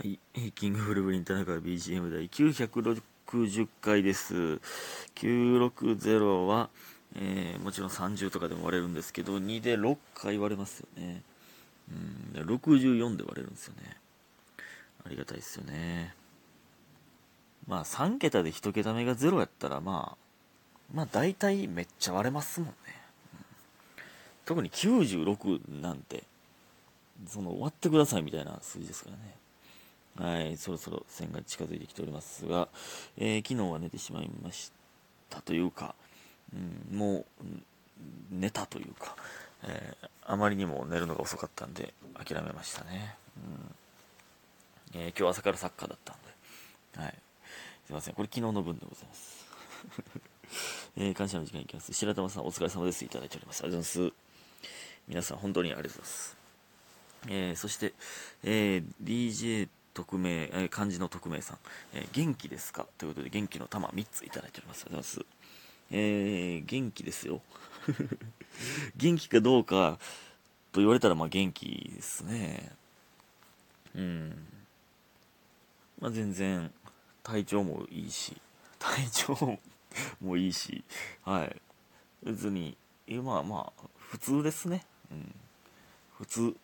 はい、キングフルブリン田中 BGM 第960回です。960は、えーもちろん30とかでも割れるんですけど、2で6回割れますよね。うん、64で割れるんですよね。ありがたいですよね。まあ3桁で1桁目が0やったら、まあ、まあ大体めっちゃ割れますもんね。うん特に96なんて、その割ってくださいみたいな数字ですからね。はい、そろそろ線が近づいてきておりますが、えー昨日は寝てしまいましたというか、うん、もう寝たというか、えーあまりにも寝るのが遅かったんで諦めましたね。うんえー今日朝からサッカーだったんで、はい、すいません、これ昨日の分でございます。えー感謝の時間いきます。白玉さんお疲れ様です。いただいております。ありがとうございます。皆さん本当にありがとうございます。えーそして、えー DJ 特命、えー漢字の特命さん、えー元気ですか？ということで、元気の玉3ついただいております。ありがとうございます。えー元気ですよ。元気かどうかと言われたら、まあ元気ですね。うん。まあ全然、体調もいいし、体調もいいし、はい。別に、今はまあ、普通ですね。うん。普通、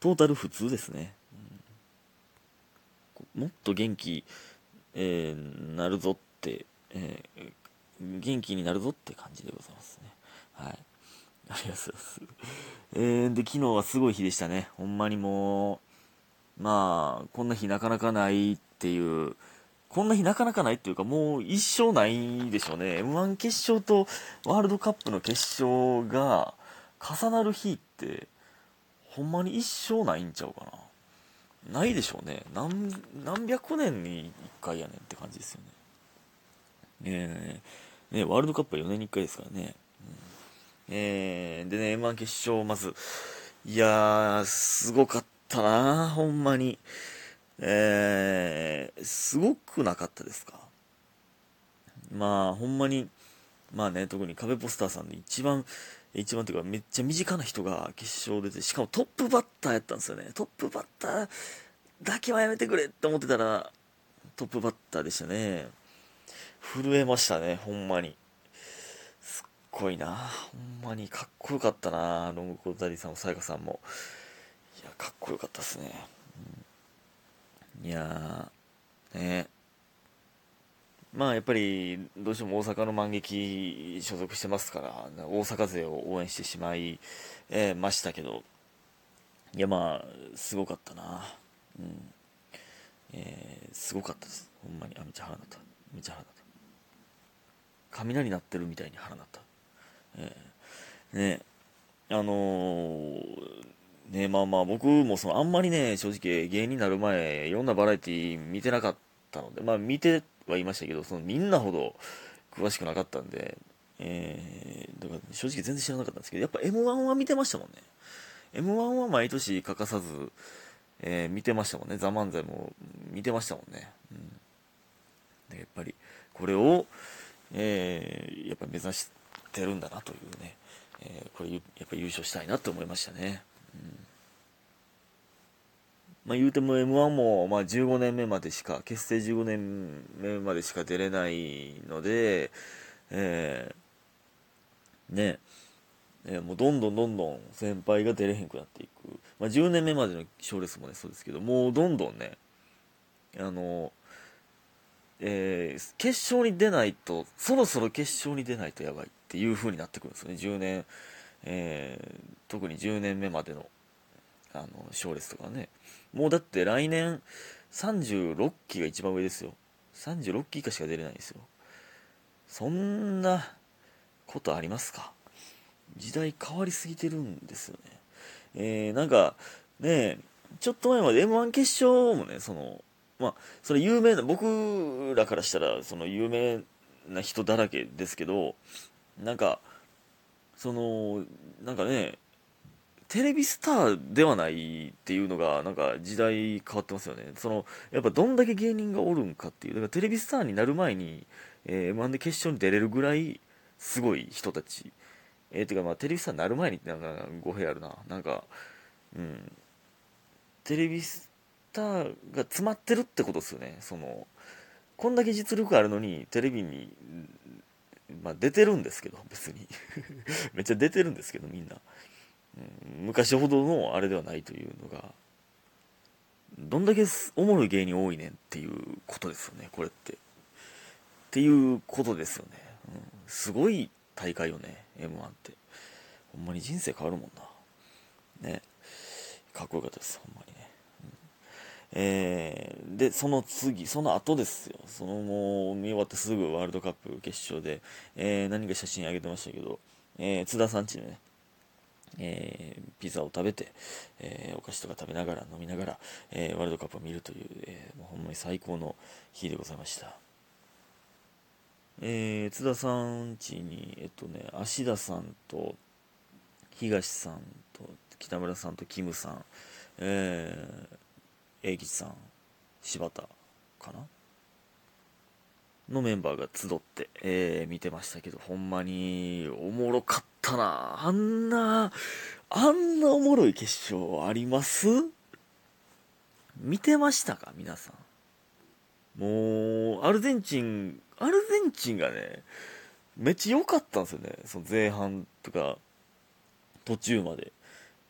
トータル普通ですね。もっと元気、えーなるぞって、えー元気になるぞって感じでございますね。はい。ありがとうございます。えーで、昨日はすごい日でしたね。ほんまにもう、まあ、こんな日なかなかないっていう、こんな日なかなかないっていうか、もう一生ないでしょうね。M1 決勝とワールドカップの決勝が重なる日って、ほんまに一生ないんちゃうかな。ないでしょうね。何、何百年に一回やねんって感じですよね。ねえ、ねワールドカップは4年に1回ですからね。うんえー、でね、M1 決勝、まず、いやー、すごかったなほんまに。えー、すごくなかったですか？まあ、ほんまに、まあね、特に壁ポスターさんで一番、一番というかめっちゃ身近な人が決勝出て、しかもトップバッターやったんですよね。トップバッターだけはやめてくれって思ってたら、トップバッターでしたね。震えましたね、ほんまに。すっごいなほんまにかっこよかったなロングコートダディさんもさやかさんも。いや、かっこよかったですね。いやー、ねまあやっぱりどうしても大阪の満劇所属してますから大阪勢を応援してしまい、えましたけどいやまあすごかったなすごかったです。ほんまに。あめちゃ腹なった。めちゃ腹なった。雷鳴ってるみたいに腹なった。えーねあのーねまあまあ僕もそのあんまりね正直芸人になる前いろんなバラエティー見てなかったのでまあ見てはいましたけどそのみんなほど詳しくなかったんでえーだから正直全然知らなかったんですけどやっぱ m 1は見てましたもんね。m 1は毎年欠かさず、えー見てましたもんね「ザ漫才も見てましたもんね、うん、でやっぱりこれを、えーやっぱ目指してるんだなというね、えーこれやっぱ優勝したいなと思いましたね、うん。まあ、言うても m 1も、まあ、15年目までしか結成15年目までしか出れないので、えーね。えーもうどんどんどんどん先輩が出れへんくなっていく、まあ、10年目までの賞レースもねそうですけどもうどんどんねあのえー決勝に出ないとそろそろ決勝に出ないとやばいっていう風になってくるんですよね。10年、えー特に10年目までのあの賞レースとかね。もうだって来年36期が一番上ですよ。36期以下しか出れないんですよ。そんなことありますか？時代変わりすぎてるんですよね。えー、なんかねちょっと前まで m 1決勝もねそのまあそれ有名な僕らからしたらその有名な人だらけですけどなんかそのなんかねテレビスターではないっていうのがなんか時代変わってますよね。そのやっぱどんだけ芸人がおるんかっていうだからテレビスターになる前に、えー、m 1で決勝に出れるぐらいすごい人たち。えー、てかまあテレビスターになる前になんか語弊あるな。なんかうん。テレビスターが詰まってるってことですよね。そのこんだけ実力あるのにテレビに、まあ、出てるんですけど別に。めっちゃ出てるんですけどみんな、うん、昔ほどのあれではないというのがどんだけおもろい芸人多いねんっていうことですよねこれって。っていうことですよね、うん、すごい大会よね m 1って。ほんまに人生変わるもんな。ね。かっこよかったですほんまにね、うん、えー、でその次その後ですよ。そのもう見終わってすぐワールドカップ決勝で、えー、何か写真上げてましたけど、えー、津田さんちでねえー、ピザを食べて、えー、お菓子とか食べながら飲みながら、えー、ワールドカップを見るという、えもうほんまに最高の日でございました。えー津田さん家に、えっとね、芦田さんと東さんと北村さんとキムさん、えー、英吉さん、柴田かな？のメンバーが集って、えー、見てましたけど、ほんまにおもろかったな。あんな、あんなおもろい決勝あります？見てましたか？皆さん。もう、アルゼンチン、アルゼンチンがね、めっちゃ良かったんですよね。その前半とか、途中まで。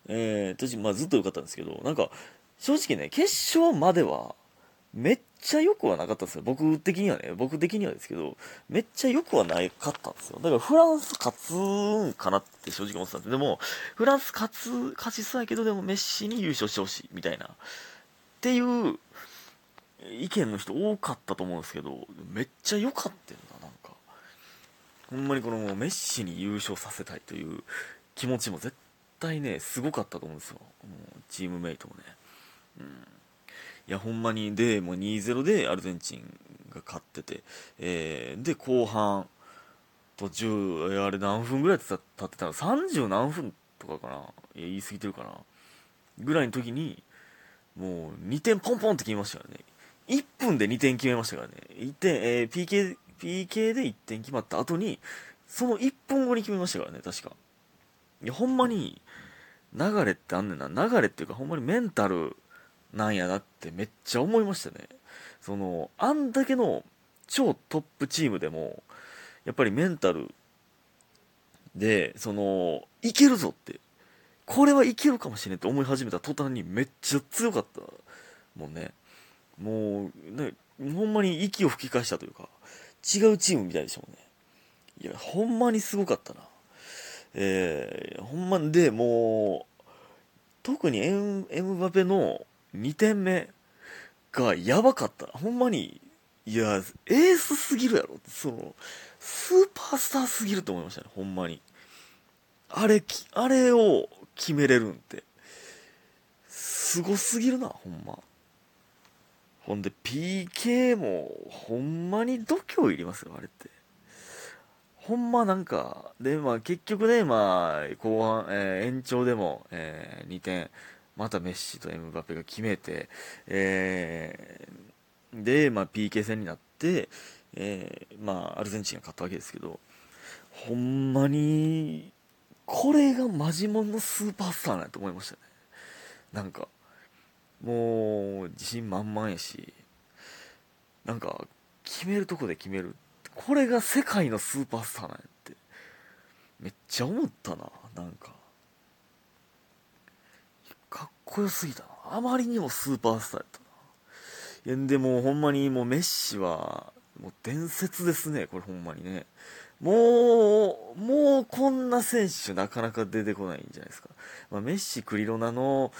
えー、途中、まあずっと良かったんですけど、なんか、正直ね、決勝までは、めっちゃ良くはなかったんですよ。僕的にはね。僕的にはですけど、めっちゃ良くはなかったんですよ。だからフランス勝つんかなって正直思ってたんですでも、フランス勝つ、勝ちそうやけど、でもメッシに優勝してほしい、みたいな。っていう意見の人多かったと思うんですけど、めっちゃ良かったよな、なんか。ほんまにこのメッシに優勝させたいという気持ちも絶対ね、すごかったと思うんですよ。チームメイトもね。うんいや、ほんまに、で、もう2-0でアルゼンチンが勝ってて、えー、で、後半、途中、あれ何分ぐらい経ってたの ?30 何分とかかな？いや、言い過ぎてるかな？ぐらいの時に、もう2点ポンポンって決めましたからね。1分で2点決めましたからね。1点、えー、PK、PK で1点決まった後に、その1分後に決めましたからね、確か。いや、ほんまに、流れってあんねんな。流れっていうか、ほんまにメンタルなんやなってめっちゃ思いましたね。その、あんだけの超トップチームでも、やっぱりメンタルで、その、いけるぞって、これはいけるかもしれんって思い始めた途端にめっちゃ強かったもんね。もう、ね、ほんまに息を吹き返したというか、違うチームみたいでしょうね。いや、ほんまにすごかったな。えー、ほんまで、もう、特にエムエムバペの2点目がやばかった。ほんまに、いや、エースすぎるやろ。その、スーパースターすぎると思いましたね、ほんまに。あれ、あれを決めれるんって、すごすぎるな、ほんま。ほんで、PK も、ほんまに度胸いりますよ、あれって。ほんまなんか、で、まあ結局ね、まあ、後半、えー、延長でも、えー、2点、またメッシとエムバペが決めて、えー、で、まあ、PK 戦になって、えー、まあ、アルゼンチンが勝ったわけですけど、ほんまに、これがマジモンのスーパースターなんやと思いましたね。なんか、もう、自信満々やし、なんか、決めるとこで決める。これが世界のスーパースターなんやって、めっちゃ思ったな、なんかかっ。こよすぎたな。あまりにもスーパースターやったな。いや、でもほんまにもうメッシは、もう伝説ですね、これほんまにね。もう、もうこんな選手なかなか出てこないんじゃないですか。まあ、メッシ、クリロナの、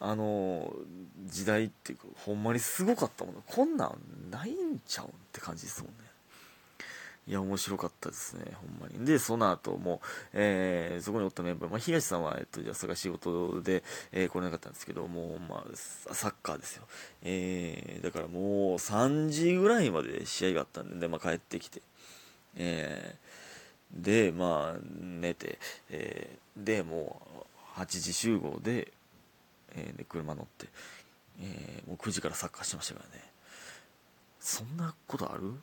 あの、時代っていうか、ほんまにすごかったもの。こんなんないんちゃうんって感じですもんね。いや、面白かったですね、ほんまに。で、その後も、えー、そこにおったメンバー、まあ、東さんは、えっと、じゃあ、それが仕事で、えー、来れなかったんですけど、もう、まあ、サッカーですよ。えー、だからもう、3時ぐらいまで試合があったんで、でまあ、帰ってきて、えー、で、まあ、寝て、えー、で、もう、8時集合で、えー、で車乗って、えー、もう9時からサッカーしてましたからね。そんなことある？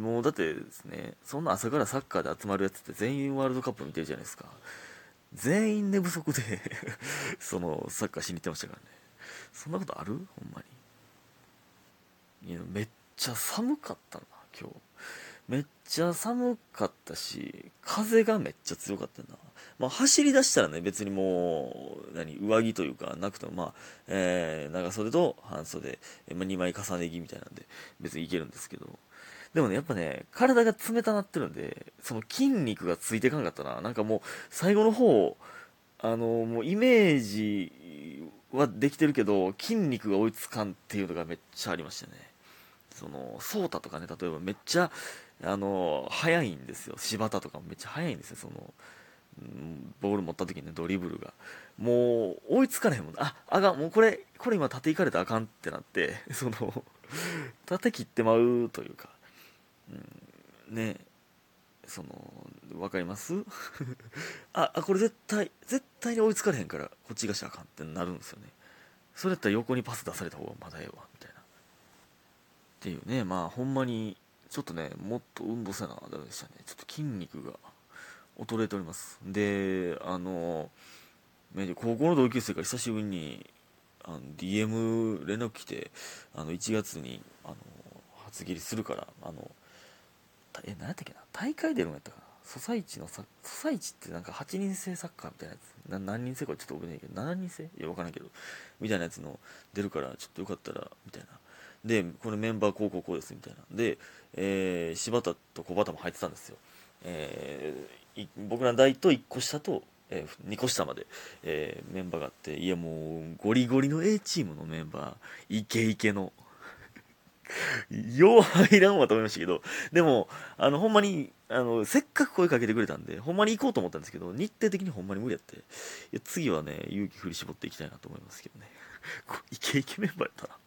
もうだってですね、そんな朝からサッカーで集まるやつって全員ワールドカップ見てるじゃないですか。全員寝不足で その、サッカーしに行ってましたからね。そんなことある？ほんまにいやめっ。ちゃ寒かったな今日めっちゃ寒かったし風がめっちゃ強かったなまあ、走り出したらね別にもう何上着というかなくてもまあ、えー、長袖と半袖、まあ、2枚重ね着みたいなんで別にいけるんですけどでもね、やっぱね、体が冷たなってるんで、その筋肉がついてかんかったな。なんかもう、最後の方、あの、もうイメージはできてるけど、筋肉が追いつかんっていうのがめっちゃありましたね。その、ソータとかね、例えばめっちゃ、あの、速いんですよ。柴田とかもめっちゃ速いんですよ。その、ボール持った時にね、ドリブルが。もう、追いつかないもん。あ、あが、もうこれ、これ今縦いかれたらあかんってなって、その、縦切ってまうというか、うん、ね。その分かります？ああこれ絶対絶対に追いつかれへんからこっちがしゃあかんってなるんですよね。それやったら横にパス出された方がまだええわみたいな。っていうね。まあほんまにちょっとねもっと運動せなダメでしたね。ちょっと筋肉が。衰えております。であの高校の同級生から久しぶりにあの DM 連絡来てあの1月にあの初切りするからあのえ何やったっけな？大会出るんやったかな？ソサイチのソサイチってなんか8人制サッカーみたいなやつ？な何人制かちょっと覚えないけど7人制？いや分からんけどみたいなやつの出るからちょっとよかったらみたいな。でこのメンバーこうこうこうですみたいな。で、えー、柴田と小畑も入ってたんですよ、えー、僕ら代と1個下と、えー、2個下まで、えー、メンバーがあっていやもうゴリゴリの A チームのメンバーイケイケの よう入らんわと思いましたけど、でも、あの、ほんまに、あの、せっかく声かけてくれたんで、ほんまに行こうと思ったんですけど、日程的にほんまに無理やって、いや次はね、勇気振り絞っていきたいなと思いますけどね。イケイケメンバーやったな。